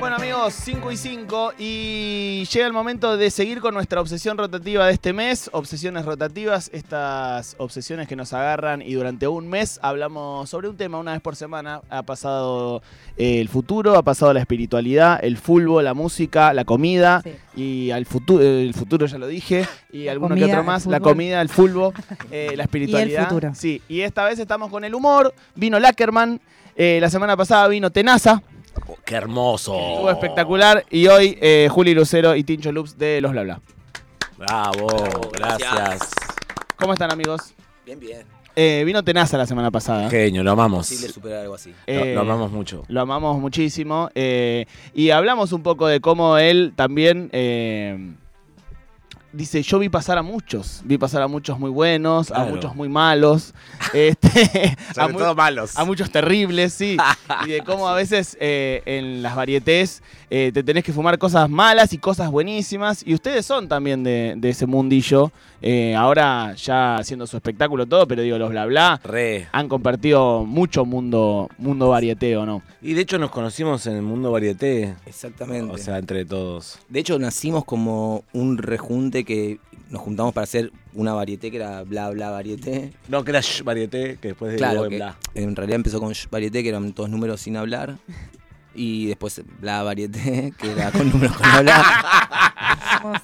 Bueno amigos, 5 y 5 y llega el momento de seguir con nuestra obsesión rotativa de este mes, obsesiones rotativas, estas obsesiones que nos agarran y durante un mes hablamos sobre un tema una vez por semana, ha pasado eh, el futuro, ha pasado la espiritualidad, el fútbol, la música, la comida Sí. y al futuro, el futuro ya lo dije, y alguno que comida, otro el más, la comida, el fútbol, eh, la espiritualidad. futuro. Sí, y esta vez estamos con el humor, vino Lackerman, eh, la semana pasada vino Tenaza, ¡Qué hermoso! Estuvo espectacular. Y hoy, eh, Juli Lucero y Tincho Loops de Los Bla Bla. Bravo, gracias. gracias. ¿Cómo están, amigos? Bien, bien. Eh, vino Tenaza la semana pasada. Genio, lo amamos. Posible superar algo así. Lo, Eh, lo amamos mucho. Lo amamos muchísimo. eh, y hablamos un poco de cómo él también eh, dice: Yo vi pasar a muchos. Vi pasar a muchos muy buenos, a muchos muy malos. este, a, Sobre mu- todo malos. a muchos terribles, sí. y de cómo a veces eh, en las varietés eh, te tenés que fumar cosas malas y cosas buenísimas. Y ustedes son también de, de ese mundillo. eh, ahora ya haciendo su espectáculo todo, pero digo, los bla bla Re. han compartido mucho mundo, mundo varieteo, ¿no? Y de hecho nos conocimos en el mundo varieté. Exactamente. O sea, entre todos. de hecho, nacimos como un rejunte que nos juntamos para hacer una varieté que era bla bla varieté. No, que era Shh varieté, que después de Claro, en que bla. en realidad empezó con sh- varieté, que eran todos números sin hablar. Y después bla varieté, que era con números con hablar.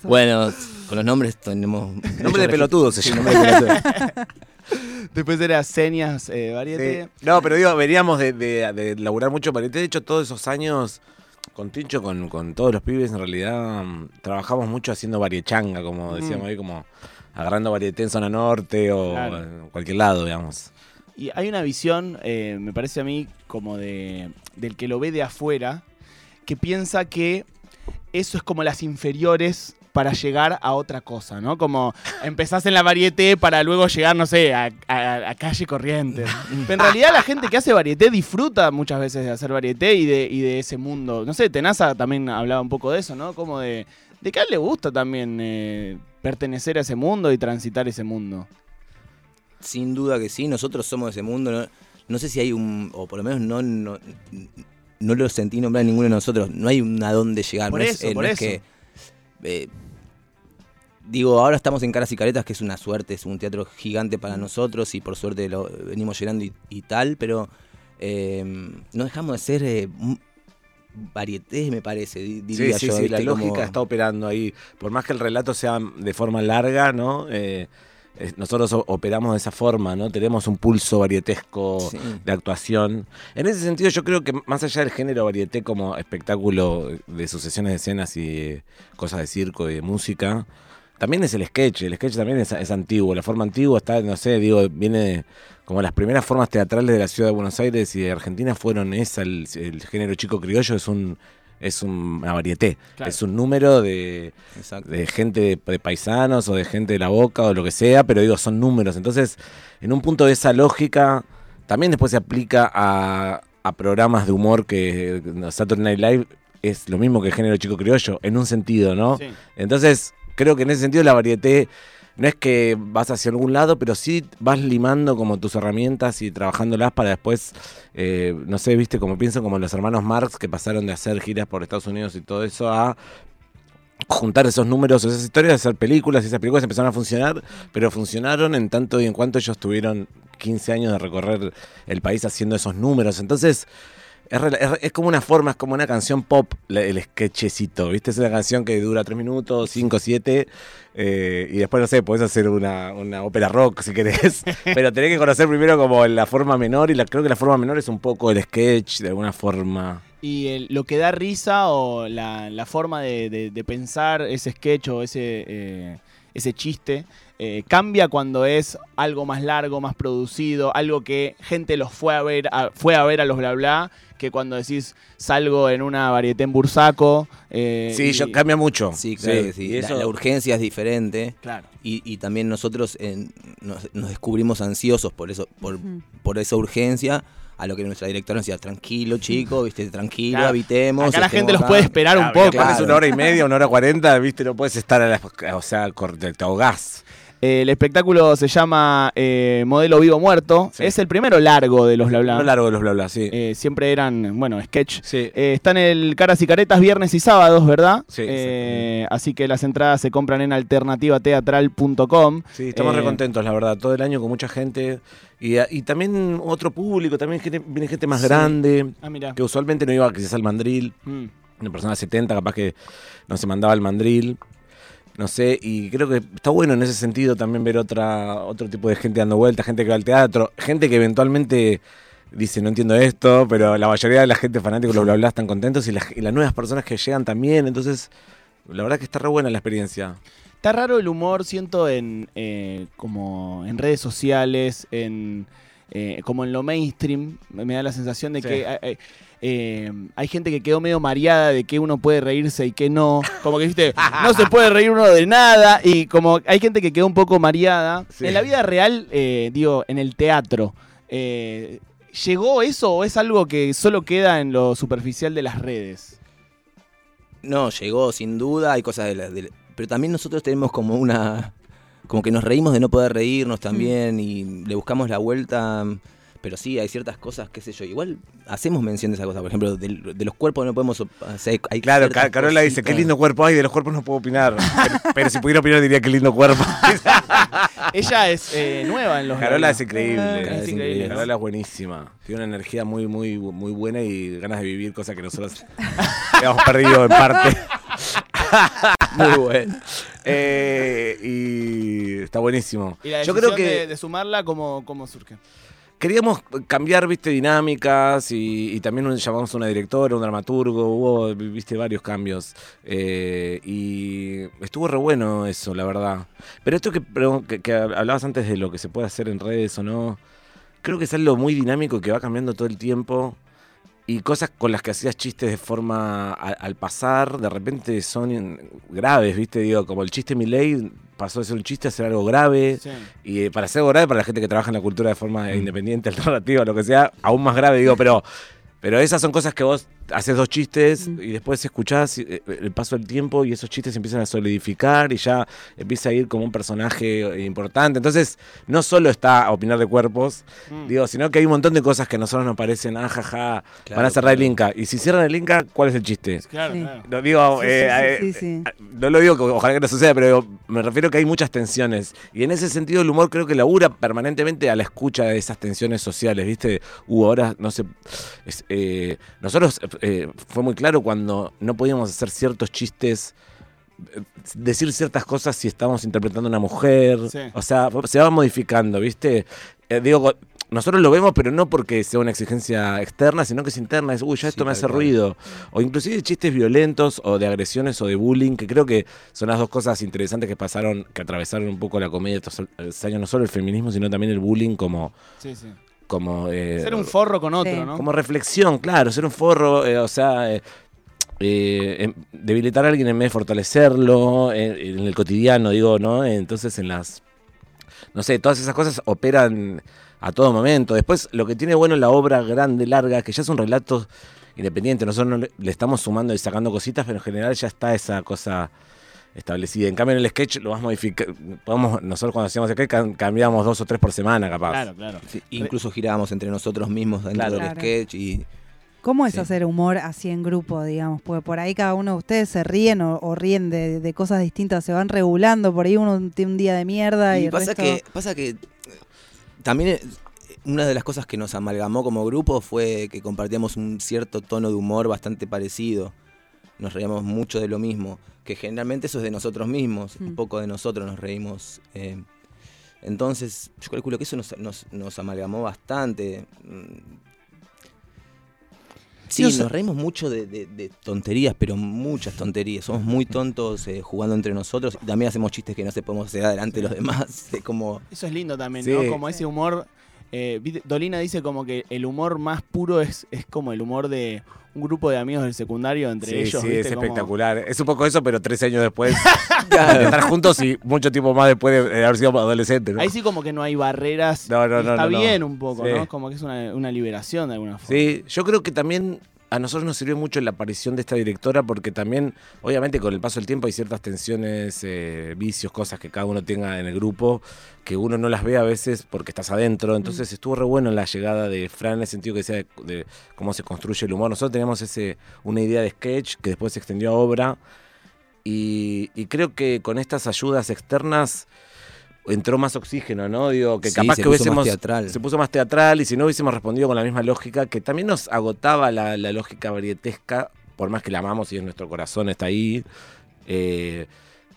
Bueno, con los nombres tenemos. Nombre de pelotudo se Sí, llama. nombre de pelotudo. Después era señas eh, varieté. Sí. No, pero digo, veníamos de, de, de laburar mucho varieté. De hecho, todos esos años con Tincho, con, con todos los pibes, en realidad mm, trabajamos mucho haciendo variechanga, como decíamos ahí, como agarrando varieté en zona norte o Claro. en cualquier lado, digamos. Y hay una visión, eh, me parece a mí, como de del que lo ve de afuera, que piensa que eso es como las inferiores para llegar a otra cosa, ¿no? Como empezás en la varieté para luego llegar, no sé, a, a- a calle Corrientes. Pero en realidad la gente que hace varieté disfruta muchas veces de hacer varieté y de, y de ese mundo. No sé, Tenaza también hablaba un poco de eso, ¿no? Como de, de que a él le gusta también eh, pertenecer a ese mundo y transitar ese mundo. Sin duda que sí, nosotros somos ese mundo. No, no sé si hay un. O por lo menos no. no no lo sentí nombrar ninguno de nosotros. No hay un a dónde llegar. Por no eso, es, eh, por no eso. es que. eh, digo, ahora estamos en Caras y Caretas, que es una suerte, es un teatro gigante para nosotros y por suerte lo venimos llenando y, y tal, pero eh, no dejamos de ser eh, varietés, me parece, di- Sí, diría sí, yo. sí, la ¿viste? lógica Como- está operando ahí. Por más que el relato sea de forma larga, ¿no? Eh, nosotros operamos de esa forma, ¿no? Tenemos un pulso varietesco Sí. de actuación. En ese sentido, yo creo que más allá del género varieté como espectáculo de sucesiones de escenas y cosas de circo y de música, también es el sketch. El sketch también es, es antiguo. La forma antigua está, no sé, digo, viene de- como las primeras formas teatrales de la ciudad de Buenos Aires y de Argentina fueron esa, el, el género chico criollo es un es un- una varieté, Claro. es un número de, de gente de, de paisanos o de gente de la boca o lo que sea, pero digo, son números. Entonces, en un punto de esa lógica, también después se aplica a, a programas de humor que Saturday Night Live es lo mismo que el género chico criollo, en un sentido, ¿no? Sí. Entonces, creo que en ese sentido la varieté no es que vas hacia algún lado, pero sí vas limando como tus herramientas y trabajándolas para después, eh, no sé, viste, como pienso como los hermanos Marx que pasaron de hacer giras por Estados Unidos y todo eso a juntar esos números, esas historias, hacer películas y esas películas empezaron a funcionar, pero funcionaron en tanto y en cuanto ellos tuvieron 15 años de recorrer el país haciendo esos números. Entonces, es, es- es como una forma, es como una canción pop, el sketchecito, ¿viste? Es una canción que dura 3 minutos, 5, 7, eh, y después, no sé, podés hacer una, una ópera rock si querés, pero tenés que conocer primero como la forma menor, y la, creo que la forma menor es un poco el sketch, de alguna forma. Y el- lo que da risa o la, la forma de, de- de pensar ese sketch o ese, eh, ese chiste eh, cambia cuando es algo más largo, más producido, algo que gente los fue a ver, a- fue a ver a los bla bla, que cuando decís salgo en una varieté en Bursaco. eh, Sí, y- yo, cambia mucho. Sí, claro que sí. y La- urgencia es diferente. Claro. Y, y también nosotros en- nos, nos descubrimos ansiosos por eso, por, esa urgencia, a lo que nuestra directora nos decía, tranquilo chico, viste, tranquilo, Claro. habitemos. Acá la gente los acá". puede esperar un Claro, poco. aparte es Claro. una hora y media, una hora cuarenta, viste, no puedes estar a la, o sea, te ahogás. Eh, el espectáculo se llama eh, Modelo Vivo Muerto. Sí. Es el primero largo de los bla bla. No largo de los bla bla, sí. Eh, siempre eran, bueno, sketch. sí. Eh, está en el Caras y Caretas viernes y sábados, ¿verdad? Sí, así que las entradas se compran en alternativateatral.com. Sí, estamos Eh, re contentos, la verdad. Todo el año con mucha gente. Y, y también otro público, también gente- viene gente más Sí. grande, Ah, mira. que usualmente no iba quizás al mandril. Mm. Una persona de 70 capaz que no se mandaba al mandril. No sé, y creo que está bueno en ese sentido también ver otra, otro tipo de gente dando vueltas, gente que va al teatro, gente que eventualmente dice no entiendo esto, pero la mayoría de la gente fanática los bla bla están contentos y, las- y las nuevas personas que llegan también, entonces la verdad que está re buena la experiencia. Está raro el humor, siento, en eh, como en redes sociales, en eh, como en lo mainstream. Me da la sensación de Sí. que eh, eh, eh, hay gente que quedó medio mareada de que uno puede reírse y que no. Como que viste, no se puede reír uno de nada. Y como hay gente que quedó un poco mareada. Sí. En la vida real, eh, digo, en el teatro. eh, ¿Llegó eso o es algo que solo queda en lo superficial de las redes? No, llegó sin duda, hay cosas de la... de la- pero también nosotros tenemos como una... Como que nos reímos de no poder reírnos también y le buscamos la vuelta. Pero sí, hay ciertas cosas, qué sé yo. Igual hacemos mención de esas cosas. Por ejemplo, del- de, los cuerpos no podemos. Hay Claro, ciertas Ca- Carola dice, qué lindo cuerpo hay, de los cuerpos no puedo opinar. pero, pero si pudiera opinar diría qué lindo cuerpo. Ella es eh, nueva en los Carola es Bla. increíble. Carola es increíble, ¿no? Carola es buenísima. Tiene una energía muy, muy, muy buena y ganas de vivir, cosa que nosotros hemos perdido en parte. Muy bueno. Eh, y está buenísimo. Y la Yo creo que de, de sumarla, ¿cómo, cómo surge? queríamos cambiar, viste, dinámicas y, y también un- llamamos a una directora, un dramaturgo, hubo, viste, varios cambios. Eh, y estuvo re bueno eso, la verdad. Pero esto que, que hablabas antes de lo que se puede hacer en redes o no, creo que es algo muy dinámico que va cambiando todo el tiempo. Y cosas con las que hacías chistes de forma al pasar, de repente son graves, ¿viste? Digo, como el chiste Milei pasó de ser un chiste a ser algo grave. Sí. Y eh, para ser algo grave, para la gente que trabaja en la cultura de forma Mm. independiente, alternativa, lo que sea, aún más grave, digo, pero, pero esas son cosas que vos haces dos chistes Mm. y después escuchás eh, el paso del tiempo y esos chistes empiezan a solidificar y ya empieza a ir como un personaje eh, importante. Entonces, no solo está a opinar de cuerpos, Mm. digo, sino que hay un montón de cosas que a nosotros nos parecen, ah, jaja, Claro, van a cerrar el. Inca. Y si cierran el Inca, ¿cuál es el chiste? Claro, Sí. claro. No digo, Sí, eh, sí, eh, no lo digo que ojalá que no suceda, pero digo, me refiero que hay muchas tensiones. Y en ese sentido el humor creo que labura permanentemente a la escucha de esas tensiones sociales, ¿viste? Hubo horas, no sé, es, eh, nosotros eh, fue muy claro cuando no podíamos hacer ciertos chistes, eh, decir ciertas cosas si estábamos interpretando a una mujer. Sí. O sea, se va modificando, ¿viste? Eh, digo, nosotros lo vemos, pero no porque sea una exigencia externa, sino que es interna. Es, uy, ya Sí, esto me hace ruido. O inclusive chistes violentos o de agresiones o de bullying, que creo que son las dos cosas interesantes que pasaron, que atravesaron un poco la comedia estos estos años, no solo el feminismo, sino también el bullying como... Sí. Como eh, Ser un forro con otro, Sí. ¿no? como reflexión, claro, ser un forro, eh, o sea, eh, eh, em- debilitar a alguien en vez de fortalecerlo, eh, en el cotidiano, digo, ¿no? Entonces en las, no sé, todas esas cosas operan a todo momento. Después, lo que tiene bueno la obra grande, larga, que ya es un relato independiente, nosotros no le, le estamos sumando y sacando cositas, pero en general ya está esa cosa establecida. En cambio, en el sketch lo vas modificando. Podemos, nosotros cuando hacíamos sketch cam- cambiábamos dos o tres por semana, capaz. Claro, claro. Sí, incluso girábamos entre nosotros mismos dentro Claro. del Claro. sketch y ¿Cómo es Sí. hacer humor así en grupo, digamos? Porque por ahí cada uno de ustedes se ríen o, o ríen de, de cosas distintas, se van regulando, por ahí uno tiene un día de mierda y, Y el pasa resto- que, pasa que eh, también eh, una de las cosas que nos amalgamó como grupo fue que compartíamos un cierto tono de humor bastante parecido. Nos reíamos mucho de lo mismo, que generalmente eso es de nosotros mismos, Mm. un poco de nosotros nos reímos. eh. entonces, yo calculo que eso nos, nos- nos amalgamó bastante. Mm. Sí, nos reímos mucho de, de- de tonterías, pero muchas tonterías. Somos muy tontos eh, jugando entre nosotros y también hacemos chistes que no se podemos hacer adelante de los demás. de como Eso es lindo también, Sí. ¿no? Como ese humor. Eh, Dolina dice como que el humor más puro es, es como el humor de un grupo de amigos del secundario entre Sí, ellos. sí, ¿viste? es Como- espectacular. Es un poco eso, pero tres años después de estar juntos y mucho tiempo más después de haber sido adolescentes. ¿no? Ahí sí como que no hay barreras. No, no, no, Está bien un poco, Sí. ¿no? Como que es una, una liberación de alguna forma. Sí, yo creo que también a nosotros nos sirvió mucho la aparición de esta directora porque también, obviamente, con el paso del tiempo hay ciertas tensiones, eh, vicios, cosas que cada uno tenga en el grupo, que uno no las ve a veces porque estás adentro. Entonces estuvo re bueno la llegada de Fran en el sentido que decía de, de cómo se construye el humor. Nosotros teníamos ese, una idea de sketch que después se extendió a obra. Y, y creo que con estas ayudas externas entró más oxígeno, ¿no? Digo, que Sí, capaz se que puso más hubiésemos. teatral. Se puso más teatral y si no hubiésemos respondido con la misma lógica, que también nos agotaba la, la lógica varietesca, por más que la amamos y en nuestro corazón está ahí. eh,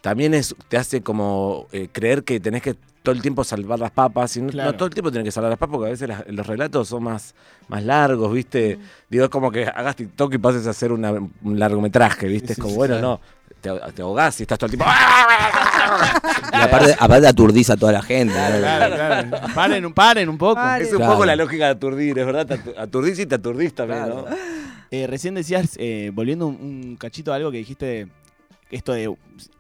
también es, te hace como eh, creer que tenés que todo el tiempo salvar las papas. Y no, Claro. no todo el tiempo tenés que salvar las papas, porque a veces las- los relatos son más, más largos, ¿viste? Digo, es como que hagas TikTok y pases a hacer una- un largometraje, ¿viste? Sí, es como, sí, bueno, claro. no, te, te ahogás y estás todo el tiempo. Y aparte, aparte aturdís a toda la gente. Claro, claro. Paren, un- paren un poco. Paren. Es un Claro. poco la lógica de aturdir, es verdad. Aturdís y te aturdís también, Claro. ¿no? Eh, recién decías, eh, volviendo un, un cachito a algo que dijiste, esto de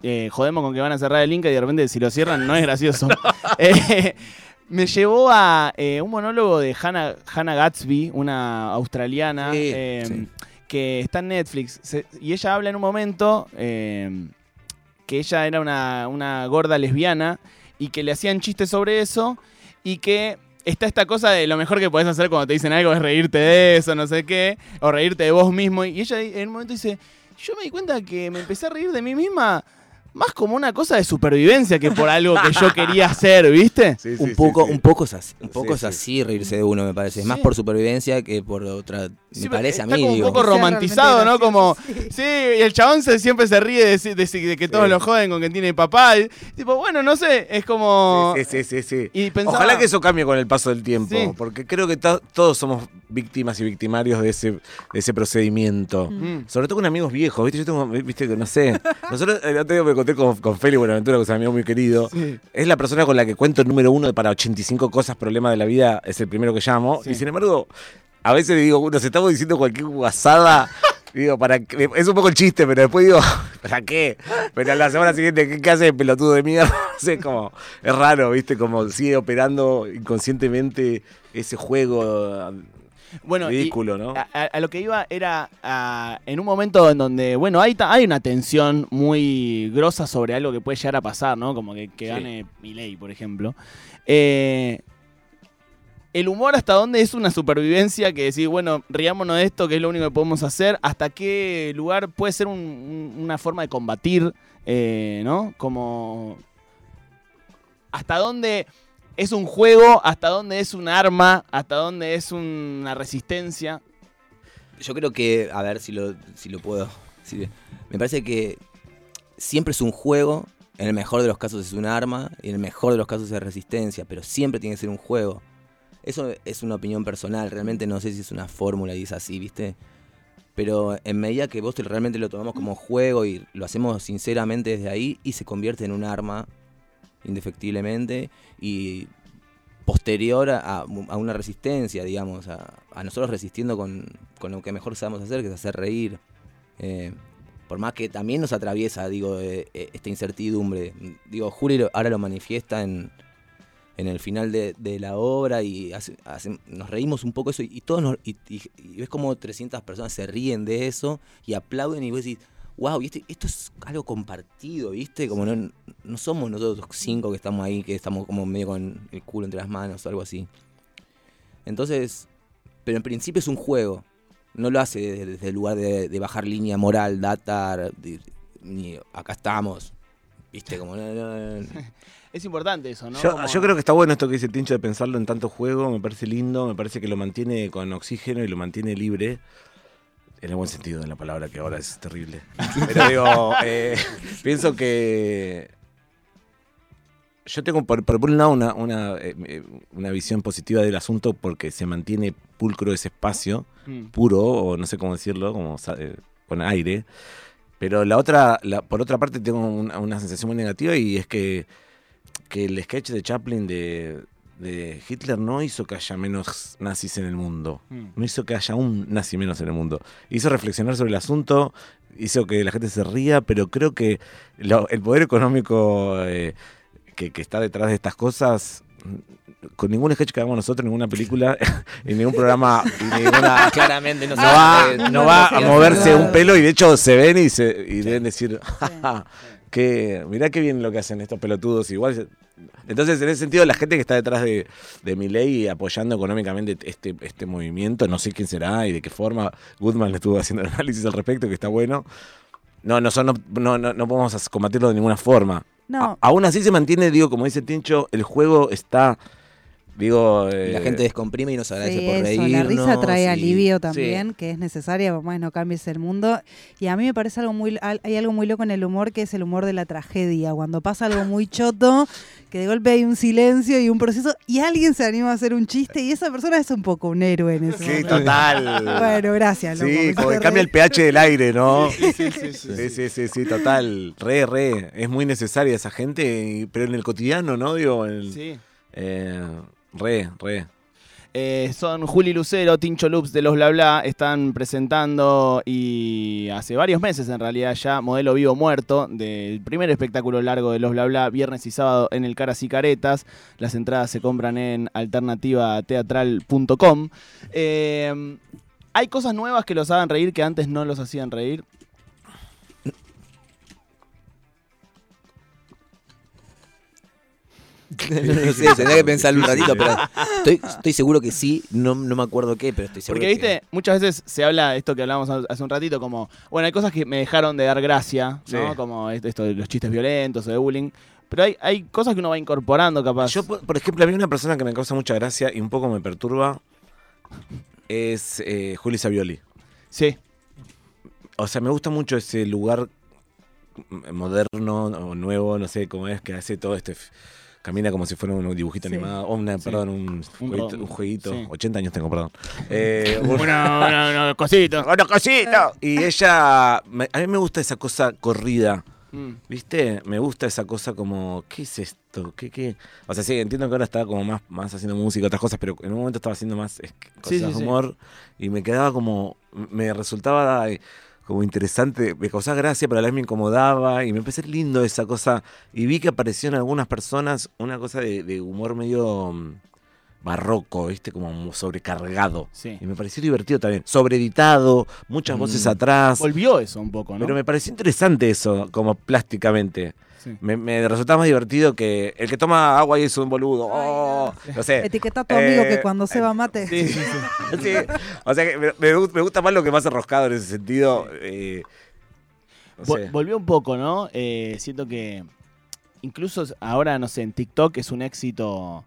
eh, jodemos con que van a cerrar el Inca y de repente si lo cierran no es gracioso. Me llevó a eh, un monólogo de Hannah, Hannah Gatsby, una australiana, Sí, eh, sí. Que está en Netflix. Y ella habla en un momento eh, que ella era una, una gorda lesbiana y que le hacían chistes sobre eso y que está esta cosa de lo mejor que podés hacer cuando te dicen algo es reírte de eso, no sé qué, o reírte de vos mismo. Y ella en un momento dice, yo me di cuenta que me empecé a reír de mí misma más como una cosa de supervivencia que por algo que yo quería hacer, ¿viste? Sí, un poco, sí, sí. un poco es así, un Sí, poco es sí. así reírse de uno, me parece. Es más por supervivencia que por otra. Me parece a mí, como digo. un poco romantizado, ¿no? Como, sí, y el chabón se, siempre se ríe de, de- de que todos Sí. lo joden con que tiene papá. y, tipo, bueno, no sé, es como... Sí, sí, sí, sí. Y pensaba- Ojalá que eso cambie con el paso del tiempo, Sí. porque creo que to- todos somos víctimas y victimarios de ese, de ese procedimiento. Mm. Sobre todo con amigos viejos, ¿viste? Yo tengo, viste, que no sé. Nosotros, el otro día me conté con, con Feli Buenaventura, que es un amigo muy querido. Sí. Es la persona con la que cuento el número uno para 85 cosas, problemas de la vida, es el primero que llamo. Sí. Y sin embargo, a veces le digo, nos estamos diciendo cualquier guasada. Digo, para es un poco el chiste, pero después digo, ¿para qué? Pero a la semana siguiente, ¿qué, qué hace pelotudo de mierda? Sé, como, es raro, ¿viste? Como sigue operando inconscientemente ese juego Bueno, y- ridículo, ¿no? A, lo que iba era a- en un momento en donde, bueno, hay, hay una tensión muy grosa sobre algo que puede llegar a pasar, ¿no? Como que, que Sí. gane Milei, por ejemplo. Eh, el humor hasta dónde es una supervivencia que decir, bueno, riámonos de esto, que es lo único que podemos hacer, hasta qué lugar puede ser un- un- una forma de combatir, eh, ¿no? Como... Hasta dónde es un juego, hasta dónde es un arma, hasta dónde es una resistencia. Yo creo que, a ver si lo, si lo puedo. me parece que siempre es un juego, en el mejor de los casos es un arma, y en el mejor de los casos es resistencia, pero siempre tiene que ser un juego. Eso es una opinión personal, realmente no sé si es una fórmula y es así, ¿viste? Pero en medida que vos te- realmente lo tomamos como juego y lo hacemos sinceramente desde ahí, y se convierte en un arma, indefectiblemente, y posterior a, una resistencia, digamos, a, a nosotros resistiendo con, con lo que mejor sabemos hacer, que es hacer reír. Eh, por más que también nos atraviesa, digo, eh, eh, esta incertidumbre. Digo, Juli ahora lo manifiesta en, en el final de, la obra y nos reímos un poco eso y, todos nos- y ves como 300 personas se ríen de eso y aplauden y vos decís, wow, ¿viste? esto es algo compartido, ¿viste? Como no, no somos nosotros cinco que estamos ahí, que estamos como medio con el culo entre las manos o algo así. Entonces, pero en principio es un juego. No lo hace desde, desde el lugar de, de bajar línea moral, datar, de- ni acá estamos. ¿Viste? Como no, no, no. Es importante eso, ¿no? Yo, Como- yo creo que está bueno esto que dice Tincho de pensarlo en tanto juego, me parece lindo, me parece que lo mantiene con oxígeno y lo mantiene libre. En el buen sentido de la palabra, que ahora es terrible. Pero digo, eh, pienso que. Yo tengo por, por un lado una, una, eh, eh, una visión positiva del asunto porque se mantiene pulcro ese espacio, Mm. puro, o no sé cómo decirlo, como eh, con aire. Pero la otra, la- por otra parte, tengo una, una sensación muy negativa y es que, que el sketch de Chaplin de, de Hitler no hizo que haya menos nazis en el mundo. Mm. No hizo que haya un nazi menos en el mundo. Hizo reflexionar sobre el asunto, hizo que la gente se ría, pero creo que lo- el poder económico eh, que, que está detrás de estas cosas con ningún sketch que hagamos nosotros, ninguna película, en ningún programa, y ninguna, Claramente no, no va, no va a moverse un pelo y de hecho se ven y, se, y deben decir, "Ja, que mirá qué bien lo que hacen estos pelotudos. Igual, entonces en ese sentido la gente que está detrás de, de mi ley apoyando económicamente este, este movimiento, no sé quién será y de qué forma, Goodman le estuvo haciendo el análisis al respecto, que está bueno. No, no, son, no, no, no, podemos combatirlo de ninguna forma. No. A- aún así se mantiene, digo, como dice Tincho, el juego está, digo... eh, La gente descomprime y nos agradece Sí, por eso, reírnos. la risa trae y- alivio también, que es necesaria, por más no cambies el mundo. Y a mí me parece algo muy, hay algo muy loco en el humor que es el humor de la tragedia. Cuando pasa algo muy choto, que de golpe hay un silencio y un proceso, y alguien se anima a hacer un chiste, y esa persona es un poco un héroe en ese Sí, momento. total. Bueno, gracias, loco. Sí, como que cambia el pH del aire, ¿no? Sí, sí, sí, sí, Sí, sí, sí, sí, total. Re, re. Es muy necesaria esa gente, pero en el cotidiano, ¿no? Digo, en- Sí. eh, re, re. Eh, son Juli Lucero, Tincho Loops de los Bla Bla, están presentando y hace varios meses en realidad ya Modelo Vivo Muerto, del primer espectáculo largo de los Bla Bla, viernes y sábado en el Caras y Caretas. Las entradas se compran en alternativateatral.com. Eh, ¿Hay cosas nuevas que los hagan reír que antes no los hacían reír? no sé, tendría que pensarlo un ratito, pero estoy, estoy seguro que sí, no, no me acuerdo qué, pero estoy seguro Porque, que- viste, muchas veces se habla de esto que hablábamos hace un ratito, como, bueno, hay cosas que me dejaron de dar gracia, ¿no? Sí. Como esto de los chistes violentos o de bullying. Pero hay, hay cosas que uno va incorporando, capaz. Yo, por por ejemplo, a mí una persona que me causa mucha gracia y un poco me perturba es eh, Juli Savioli. Sí, O sea, me gusta mucho ese lugar moderno o nuevo, no sé cómo es, que hace todo este... Camina como si fuera un dibujito Sí. animado, o una, Sí. perdón, un, Un jueguito, un jueguito. sí. 80 años tengo, perdón. Eh, un- una, una, una cosita. ¡Una cosita! Y ella, me- a mí me gusta esa cosa corrida, Mm. ¿viste? Me gusta esa cosa como, ¿qué es esto? ¿Qué, qué? O sea, sí, entiendo que ahora está como más, más haciendo música, otras cosas, pero en un momento estaba haciendo más cosas de humor y me quedaba como, me resultaba eh, como interesante, me causaba gracia, pero a la vez me incomodaba y me empecé lindo esa cosa. Y vi que apareció en algunas personas una cosa de, de humor medio mm, barroco, ¿viste? Como sobrecargado. Sí. Y me pareció divertido también. Sobreeditado, muchas voces Mm. atrás. Volvió eso un poco, ¿no? Pero me pareció interesante eso, como plásticamente. Sí. Me, me resultaba más divertido que el que toma agua y es un boludo. Oh, no sé. Etiqueta a tu amigo Eh, que cuando se va mate. Sí, sí, sí. Sí, O sea que me, me gu- me gusta más lo que más enroscado en ese sentido. eh, no Vol- sé. Volvió un poco, ¿no? Eh, siento que incluso ahora, no sé, en TikTok es un éxito.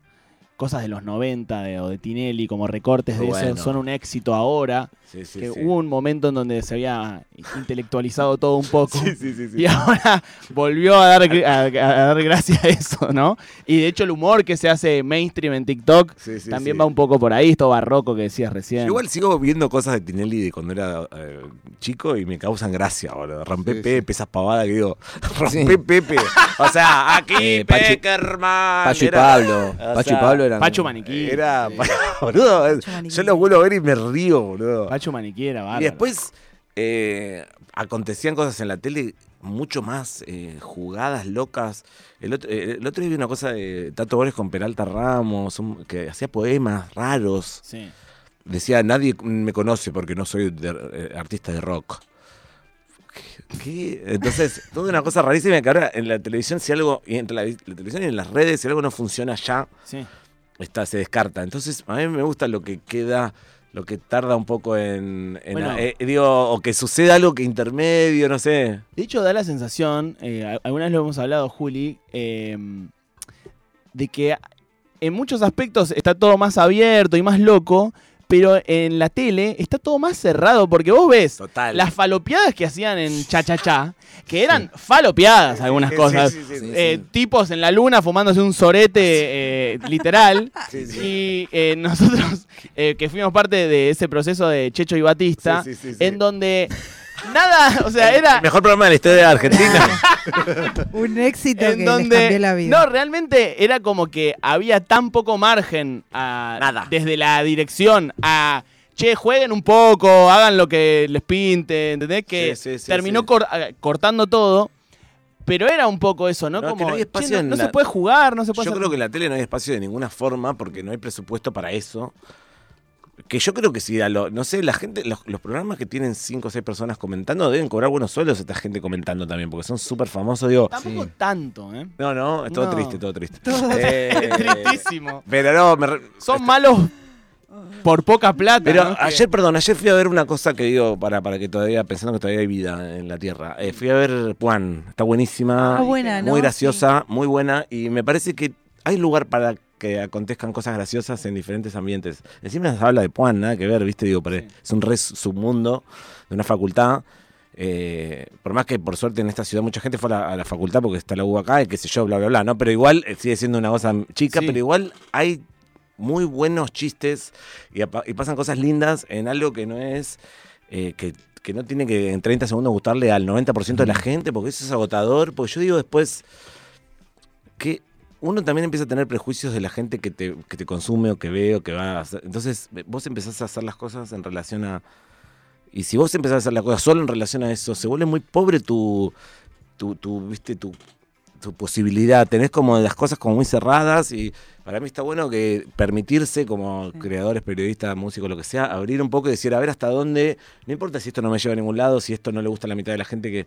Cosas de los 90 de- o de Tinelli, como recortes de Bueno. eso, son un éxito ahora. Sí, sí, que sí. hubo un momento en donde se había intelectualizado todo un poco. Sí, sí, sí, sí. Y ahora volvió a dar, a, a dar gracia a eso, ¿no? Y de hecho el humor que se hace mainstream en TikTok Sí, sí, también sí. va un poco por ahí, esto barroco que decías recién. Yo igual sigo viendo cosas de Tinelli de cuando era eh, chico y me causan gracia, boludo. Rompe Sí, Pepe, esas pavadas que digo. Rompe Sí. Pepe. O sea, aquí Eh, Pachu- Peckerman. Pacho y Era- Pablo. Pacho y Pablo eran. Pacho Maniquí. Era, Sí. boludo, Maniquí. yo lo vuelvo a ver y me río, boludo. Pacho Maniquiera, bárbaro. y después eh, acontecían cosas en la tele mucho más eh, jugadas, locas. El otro, eh, el otro día vi una cosa de Tato Bores con Peralta Ramos, un- que hacía poemas raros. Sí. Decía, nadie me conoce porque no soy de- eh, artista de rock. ¿Qué? ¿Qué? Entonces, toda una cosa rarísima que ahora en la televisión, si algo, y entre la, la televisión y en las redes, si algo no funciona ya, Sí. Está, se descarta. Entonces, a mí me gusta lo que queda, lo que tarda un poco en. en- Bueno. eh, digo, o que suceda algo que intermedio, no sé. De hecho, da la sensación, eh, alguna vez lo hemos hablado, Juli, eh, de que en muchos aspectos está todo más abierto y más loco, pero en la tele está todo más cerrado, porque vos ves Total. las falopeadas que hacían en Cha Cha Cha, que eran falopeadas algunas Sí, cosas. sí, sí, sí, Sí, Eh, sí. tipos en la luna fumándose un sorete eh, literal. Sí, sí. Y eh, nosotros, eh, que fuimos parte de ese proceso de Checho y Batista, Sí, sí, sí, sí. en donde nada, o sea, era El mejor programa de la historia de Argentina. Un éxito en que donde les cambió la vida. no realmente era como que había tan poco margen a- Nada. desde la dirección a che jueguen un poco hagan lo que les pinte ¿entendés? que Sí, sí, sí, terminó sí. cor- a- cortando todo Pero era un poco eso, ¿no? No, es que Como, no hay che, espacio no, en no la- se puede jugar, no se puede Yo hacer- creo que en la tele no hay espacio de ninguna forma porque no hay presupuesto para eso. Que yo creo que si a lo, no sé, la gente, los, los programas que tienen cinco o seis personas comentando deben cobrar buenos sueldos esta gente comentando también, porque son súper famosos, digo. Tampoco Sí. tanto, ¿eh? No, no, es todo No. triste, todo triste. Todo Eh, Tristísimo. Pero no, me re- Son malos por poca plata. Pero ayer, perdón, ayer fui a ver una cosa que digo, para, para que todavía, pensando que todavía hay vida en la Tierra. Eh, fui a ver Puan, está buenísima, Ah, buena, ¿no? muy graciosa, muy buena, y me parece que hay lugar para que acontezcan cosas graciosas en diferentes ambientes. Encima se habla de Puan, nada que ver, viste, digo, Sí. es un re submundo de una facultad. eh, por más que por suerte en esta ciudad mucha gente fue a la, a la facultad porque está la U acá y qué sé yo, bla, bla, bla, ¿no? Pero igual eh, sigue siendo una cosa chica, Sí. pero igual hay muy buenos chistes y, pasan cosas lindas en algo que no es, eh, que, que no tiene que en 30 segundos gustarle al 90% de la gente, porque eso es agotador, porque yo digo después que uno también empieza a tener prejuicios de la gente que te, que te consume o que ve o que va a hacer. Entonces vos empezás a hacer las cosas en relación a... Y si vos empezás a hacer las cosas solo en relación a eso, se vuelve muy pobre tu, tu, tu viste, tu, tu posibilidad. Tenés como las cosas como muy cerradas y para mí está bueno que permitirse como creadores, periodistas, músicos, lo que sea, abrir un poco y decir, a ver hasta dónde, no importa si esto no me lleva a ningún lado, si esto no le gusta a la mitad de la gente que...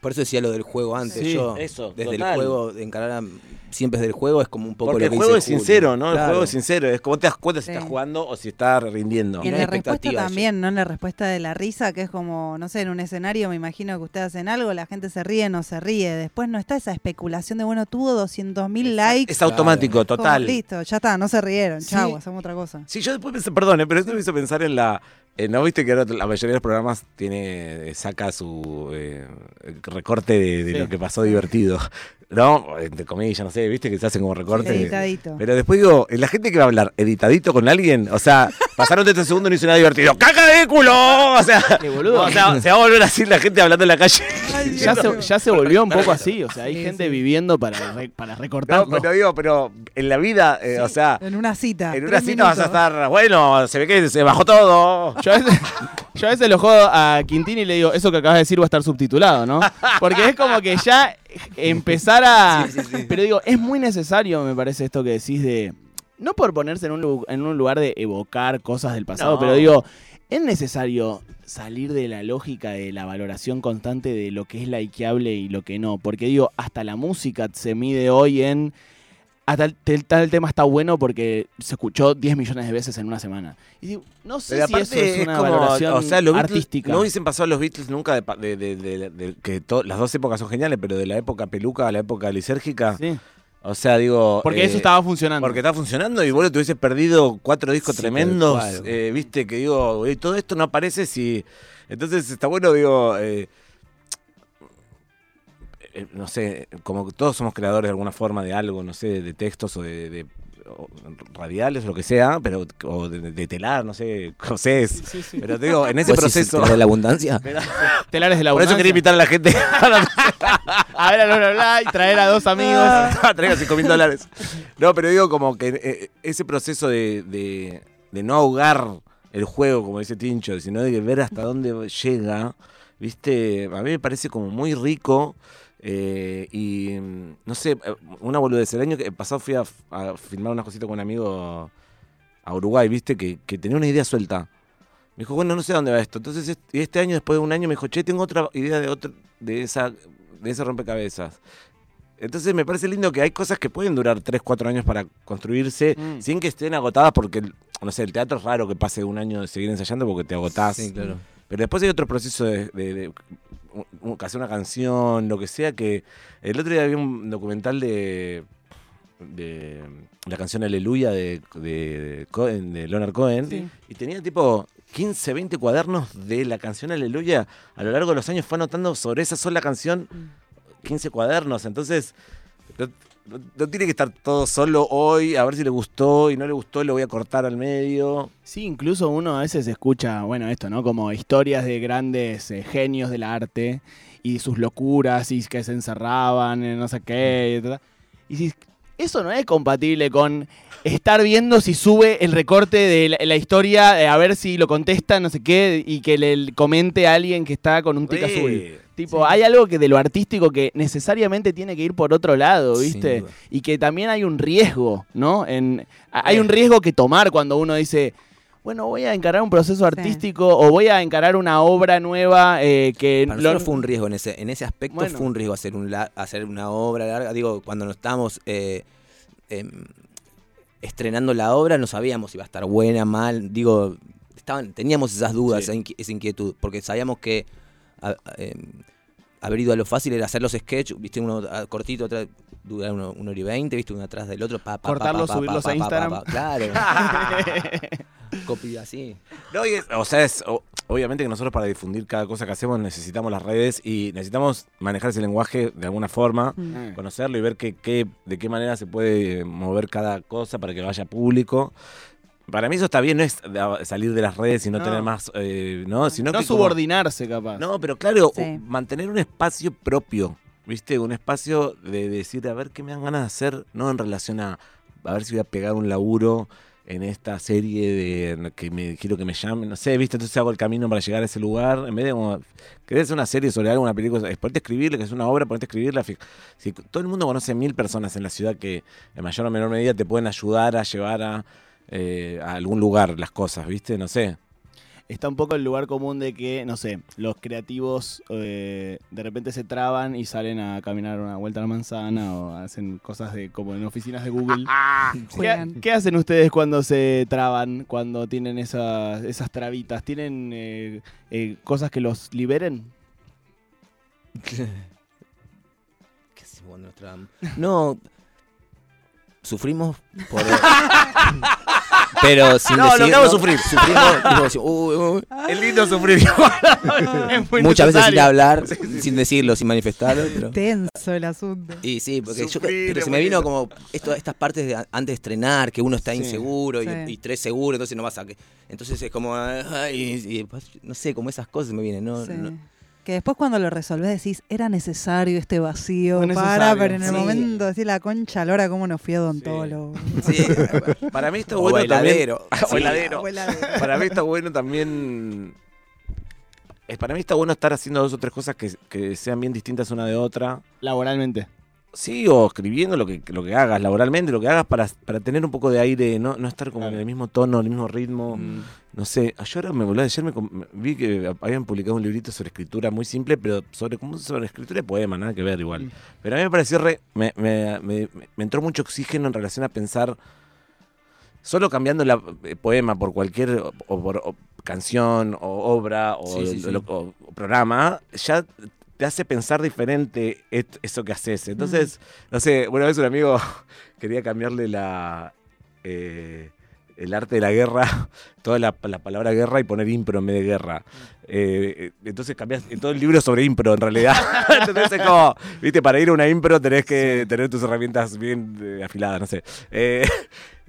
Por eso decía lo del juego antes. Sí, Yo, eso, desde total. el juego, de encarar a- siempre desde el juego es como un poco Porque lo el que juego es Julio. sincero, ¿no? El juego es sincero, es como te das cuenta si Sí. estás jugando o si estás rindiendo. Y en no la respuesta también, ¿no? En la respuesta de la risa, que es como, no sé, en un escenario me imagino que ustedes hacen algo, la gente se ríe, no se ríe. Después no está esa especulación de, bueno, tuvo 200 mil likes. Es automático, total. listo, ya está, no se rieron. Sí. Chau, hacemos otra cosa. Sí, yo después pensé, perdón, eh, pero esto me hizo pensar en la. Eh, ¿No viste que ahora la mayoría de los programas tiene eh, saca su eh, recorte de, de Sí. lo que pasó divertido? ¿No? Entre comillas, no sé, viste que se hacen como recortes. Editadito. Pero después digo, la gente que va a hablar editadito con alguien, o sea, pasaron 30 segundos y no hizo nada divertido. ¡Caca de culo! O sea, Qué boludo. o sea, se va a volver así la gente hablando en la calle. Ya, se, ya se volvió un poco así. O sea, hay Sí, gente sí. viviendo para, re- para No, pero digo, pero en la vida, eh, o sea, En una cita. en una cita vas a minutos. estar, bueno, se ve que se bajó todo. Yo a, veces, yo a veces lo jodo a Quintín y le digo, eso que acabas de decir va a estar subtitulado, ¿no? Porque es como que ya empezar a... Pero digo, es muy necesario, me parece, esto que decís de... No por ponerse en un, en un lugar de evocar cosas del pasado, No. pero digo, es necesario salir de la lógica de la valoración constante de lo que es likeable y lo que no. Porque digo, hasta la música se mide hoy en... A tal, tema está bueno porque se escuchó 10 millones de veces en una semana. Y digo, no sé Pero si eso es es una como, valoración o sea, los Beatles artística. no hubiesen pasado los Beatles nunca de, pa- de- de- de- de- que to- las dos épocas son geniales, pero de la época peluca a la época lisérgica, Sí, o sea, digo... porque eh, eso estaba funcionando. Porque está funcionando y vos le tuvieses perdido cuatro discos Sí, tremendos, eh, viste, que digo, todo esto no aparece si... Entonces está bueno, digo, eh, eh, no sé, como todos somos creadores de alguna forma de algo, no sé, de textos o de... radiales o lo que sea, pero o de, de telar, no sé, cosés. Sí, sí, sí. Pero te digo, en ese ¿Vos decís proceso. tener la abundancia? Telares de la Por eso quería abundancia. invitar a la gente a ver a bla, bla, bla, y traer a dos amigos. a traiga 5 mil dólares. No, pero digo como que eh, ese proceso de, de- de no ahogar el juego, como dice Tincho, sino de ver hasta dónde llega, viste, a mí me parece como muy rico. Eh, y mm, no sé, eh, una boludez. El año que pasado fui a, a filmar unas cositas con un amigo a Uruguay, viste, que, que tenía una idea suelta. Me dijo, bueno, no sé a dónde va esto. Entonces, este año, después de un año, me dijo, che, tengo otra idea de otro, de esa, de ese rompecabezas. Entonces me parece lindo que hay cosas que pueden durar 3, 4 años para construirse Mm. sin que estén agotadas porque, no sé, el teatro es raro que pase un año de seguir ensayando porque te agotás. Sí, claro. Pero después hay otro proceso de, de- de- un- hacer una canción, lo que sea, que el otro día había un documental de, de la canción Aleluya de, de, Cohen, de Leonard Cohen Sí. y tenía tipo 15, 20 cuadernos de la canción Aleluya. A lo largo de los años fue anotando sobre esa sola canción 15 cuadernos. Entonces, no, tiene que estar todo solo hoy, a ver si le gustó y no le gustó, lo voy a cortar al medio. Sí, incluso uno a veces escucha, bueno, esto, ¿no? Como historias de grandes eh, genios del arte y sus locuras y que se encerraban en no sé qué. Y, si eso no es compatible con estar viendo si sube el recorte de la, la historia, eh, a ver si lo contesta, no sé qué, y que le comente a alguien que está con un tic azul. Tipo, Sí. hay algo que de lo artístico que necesariamente tiene que ir por otro lado, ¿viste? Y que también hay un riesgo, ¿no? En, hay un riesgo que tomar cuando uno dice, bueno, voy a encarar un proceso artístico o voy a encarar una obra nueva eh, que... Para lo- fue un riesgo en ese, en ese aspecto Bueno. fue un riesgo hacer un la- hacer una obra larga. Digo, cuando nos estábamos eh, em, estrenando la obra, no sabíamos si iba a estar buena, mal. Digo, estaban, teníamos esas dudas, Sí. esa, inqui- esa inquietud, porque sabíamos que a- a- em, haber ido a lo fácil era hacer los sketches, viste, uno ah, cortito, otro durar uno, una hora y veinte, viste, uno atrás del otro, pa, pa, Cortarlos, pa, pa, subirlos pa, a pa, pa, Instagram. pa, Claro. Copia así. No, y es- o sea, es, o- obviamente que nosotros para difundir cada cosa que hacemos necesitamos las redes y necesitamos manejar ese lenguaje de alguna forma, Mm. Conocerlo y ver qué, qué- de qué manera se puede mover cada cosa para que vaya público. Para mí eso está bien, no es de- salir de las redes y no, No. tener más, eh, ¿no? Sino no que como- subordinarse, capaz. No, pero claro, Sí. mantener un espacio propio, ¿viste? Un espacio de decir, a ver qué me dan ganas de hacer, no en relación a, a ver si voy a pegar un laburo en esta serie de que me quiero que me llamen, no sé, ¿viste? Entonces hago el camino para llegar a ese lugar, en vez de como, querés hacer una serie sobre algo, una película, es ponerte a escribirla, que es una obra, ponerte a escribirla. Si todo el mundo conoce mil personas en la ciudad que en mayor o menor medida te pueden ayudar a llevar a, eh, a algún lugar las cosas, ¿viste? No sé. Está un poco el lugar común de que, no sé, los creativos eh, de repente se traban y salen a caminar una vuelta a la manzana o hacen cosas de como en oficinas de Google. ¿Qué, Juegan. qué hacen ustedes cuando se traban, cuando tienen esas, esas trabitas? ¿Tienen eh, eh, cosas que los liberen? ¿Qué hacemos en nuestra.? No. Sufrimos por. Pero sin No, lo decir. que hago es sufrir. Sufrimos. tipo, uy, uy. Es lindo sufrir. Es muy Muchas veces sin necesario. hablar, sin decirlo, sin manifestarlo. Pero... Tenso el asunto. Y sí, porque yo Sufrir pero es se me muy vino como esto, estas partes de a- antes de estrenar, que uno está Sí. inseguro y, Sí. y tres seguro, entonces no vas a que. Entonces es como. ay, y después, no sé, como esas cosas me vienen, ¿no? Sí. no- Que después cuando lo resolvés decís, era necesario este vacío, para, pero en el Sí. momento decís la concha lora cómo nos fui a odontólogo. Sí, Para mí está bueno bailadero. también. Sí. O heladero. Para mí está bueno también. Es para mí está bueno estar haciendo dos o tres cosas que, que sean bien distintas una de otra. Laboralmente. Sí, o escribiendo lo que, lo que hagas laboralmente, lo que hagas para, para tener un poco de aire, no, no estar como Claro. en el mismo tono, en el mismo ritmo. Mm. No sé, yo ahora me volví, ayer me, vi que habían publicado un librito sobre escritura muy simple, pero sobre como sobre escritura de poema, nada que ver igual. Mm. Pero a mí me pareció re, me, me- me- me entró mucho oxígeno en relación a pensar solo cambiando el poema por cualquier o, o canción o obra Sí, sí, sí. o programa, ya te hace pensar diferente eso que haces. Entonces, no sé, una vez un amigo quería cambiarle la eh, el arte de la guerra, toda la, la palabra guerra y poner impro en vez de guerra. Eh, eh, entonces cambias todo el libro sobre impro en realidad. entonces es como, viste, para ir a una impro tenés que tener tus herramientas bien eh, afiladas, no sé. Eh,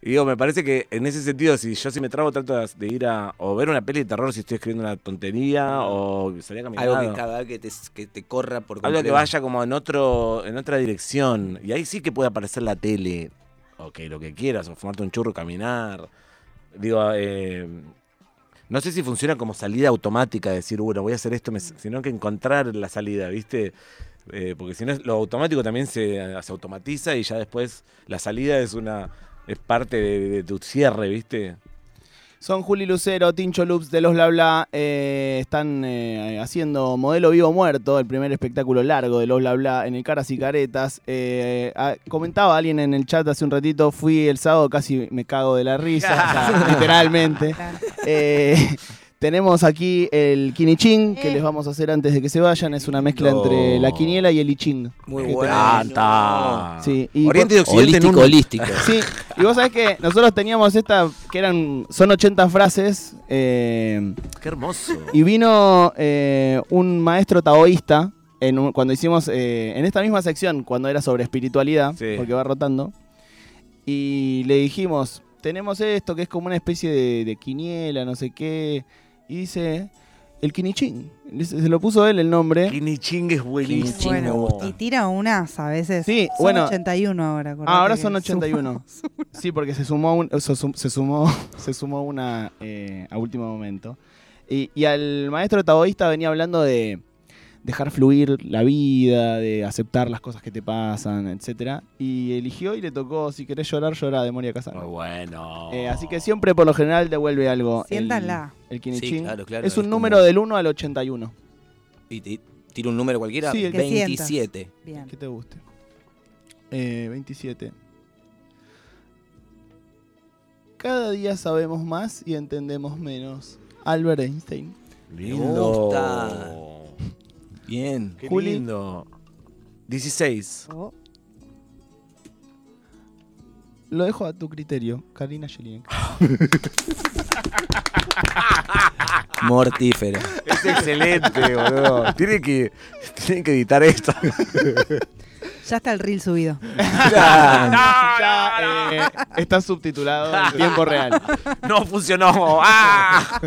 y digo, me parece que en ese sentido, si yo si me trabo trato de- ir a o ver una peli de terror si estoy escribiendo una tontería o salir a caminar. Algo que cada vez que te, que te corra por Algo que completo. vaya como en otro en otra dirección. Y ahí sí que puede aparecer la tele. Ok, lo que quieras, o fumarte un churro, caminar. Digo, eh, no sé si funciona como salida automática, decir, bueno, voy a hacer esto, sino que encontrar la salida, ¿viste? Eh, porque si no, lo automático también se, se automatiza y ya después la salida es una es parte de, de tu cierre, ¿viste? Son Juli Lucero, Tincho Loops de los Bla Bla. eh, están eh, haciendo Modelo Vivo Muerto, el primer espectáculo largo de los Bla Bla en el Caras y Caretas. Eh, ah, comentaba alguien en el chat hace un ratito, fui el sábado, casi me cago de la risa, o sea, literalmente. Tenemos aquí el Kiniching, que Eh. les vamos a hacer antes de que se vayan. Es una mezcla No. entre la quiniela y el Iching. Muy Que bueno. ¡Canta! Sí, y Oriente y Occidente en Holístico, un- holístico. Sí, y vos sabés que nosotros teníamos esta, que eran, son 80 frases, eh, ¡Qué hermoso! y vino eh, un maestro taoísta, en un- cuando hicimos, eh, en esta misma sección, cuando era sobre espiritualidad, Sí. porque va rotando, y le dijimos, tenemos esto que es como una especie de, de quiniela, no sé qué, y dice, el quinichín, se lo puso él el nombre. Kiniching es buenísimo. Me gusta. y tira unas a veces. Sí, son bueno. 81 ahora. Ah, ahora son suma- 81. Sí, porque se sumó, un- se sumó, se sumó una eh, a último momento. Y, y al maestro taoísta venía hablando de, dejar fluir la vida, de aceptar las cosas que te pasan, etcétera. Y eligió y le tocó, si querés llorar, llora de Moria Casano. Muy bueno. Eh, así que siempre, por lo general, devuelve algo. el- Siéntanla. El, Kinichín. Sí, claro, claro, es un es número como- del 1 al 81. Y ti- tiro un número cualquiera. Sí, el que 27. Bien. Que te guste. Eh, 27. Cada día sabemos más y entendemos menos. Albert Einstein. Lindo. gusta. Bien. Qué Juli. lindo. 16. Oh, Lo dejo a tu criterio, Karina Jelinek. Mortífero. Es excelente, boludo. Tiene que, tiene que editar esto. ya está el reel subido. ya eh, está subtitulado en tiempo real. No funcionó. ¡Ah!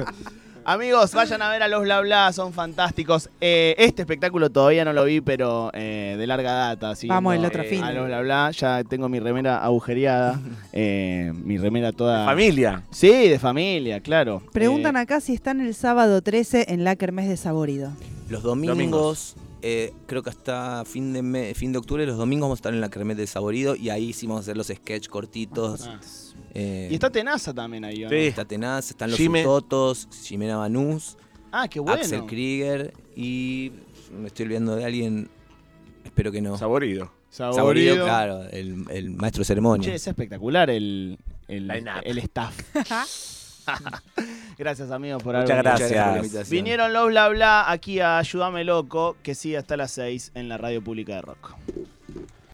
Amigos, vayan a ver a los Bla Bla, son fantásticos. Eh, este espectáculo todavía no lo vi, pero eh, de larga data. Vamos el otro eh, fin. A los Bla Bla, ya tengo mi remera agujereada. eh, mi remera toda. Familia. Sí, de familia, claro. Preguntan Eh, acá si están el sábado 13 en la Kermés de Saborido. Los domingos, Domingos. eh, creo que hasta fin de me- fin de octubre, los domingos vamos a estar en la Kermés de Saborido y ahí sí vamos a hacer los sketch cortitos. ah. Eh, Y está Tenaza también ahí, ¿o no? Sí. está Tenaz, están los Jime. Totos, Jimena Banús, Ah, qué bueno. Axel Krieger y me estoy olvidando de alguien, espero que no. Saborido. Saborido. Saborido, claro, el, el maestro de ceremonia. Che, es espectacular el, el, el staff. gracias, amigos, por Muchas gracias. por la invitación. Vinieron los bla bla aquí a Ayúdame Loco, que sigue hasta las 6 en la radio pública de Rock.